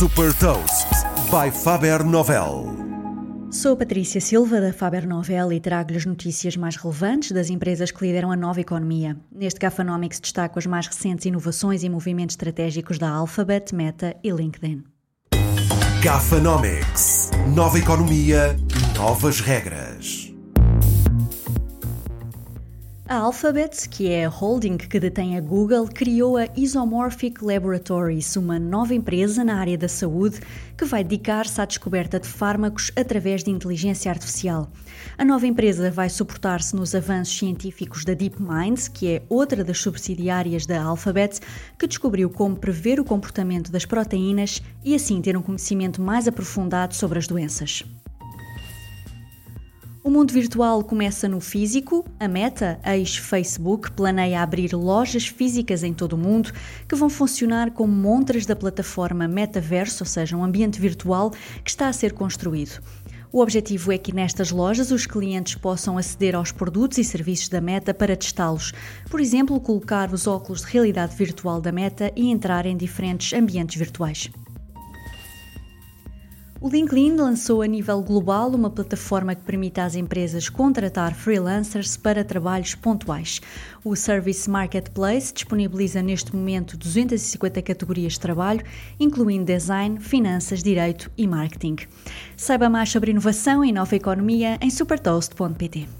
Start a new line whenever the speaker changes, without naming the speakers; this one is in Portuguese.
Super Toast by Faber Novel.
Sou Patrícia Silva da Faber Novel e trago-lhe as notícias mais relevantes das empresas que lideram a nova economia. Neste Gafanomics destaco as mais recentes inovações e movimentos estratégicos da Alphabet, Meta e LinkedIn.
Gafanomics. Nova economia, novas regras.
A Alphabet, que é a holding que detém a Google, criou a Isomorphic Laboratories, uma nova empresa na área da saúde que vai dedicar-se à descoberta de fármacos através de inteligência artificial. A nova empresa vai suportar-se nos avanços científicos da DeepMind, que é outra das subsidiárias da Alphabet, que descobriu como prever o comportamento das proteínas e assim ter um conhecimento mais aprofundado sobre as doenças. O mundo virtual começa no físico. A Meta, ex-Facebook, planeia abrir lojas físicas em todo o mundo que vão funcionar como montras da plataforma Metaverso, ou seja, um ambiente virtual que está a ser construído. O objetivo é que nestas lojas os clientes possam aceder aos produtos e serviços da Meta para testá-los. Por exemplo, colocar os óculos de realidade virtual da Meta e entrar em diferentes ambientes virtuais. O LinkedIn lançou a nível global uma plataforma que permite às empresas contratar freelancers para trabalhos pontuais. O Service Marketplace disponibiliza neste momento 250 categorias de trabalho, incluindo design, finanças, direito e marketing. Saiba mais sobre inovação e nova economia em supertoast.pt.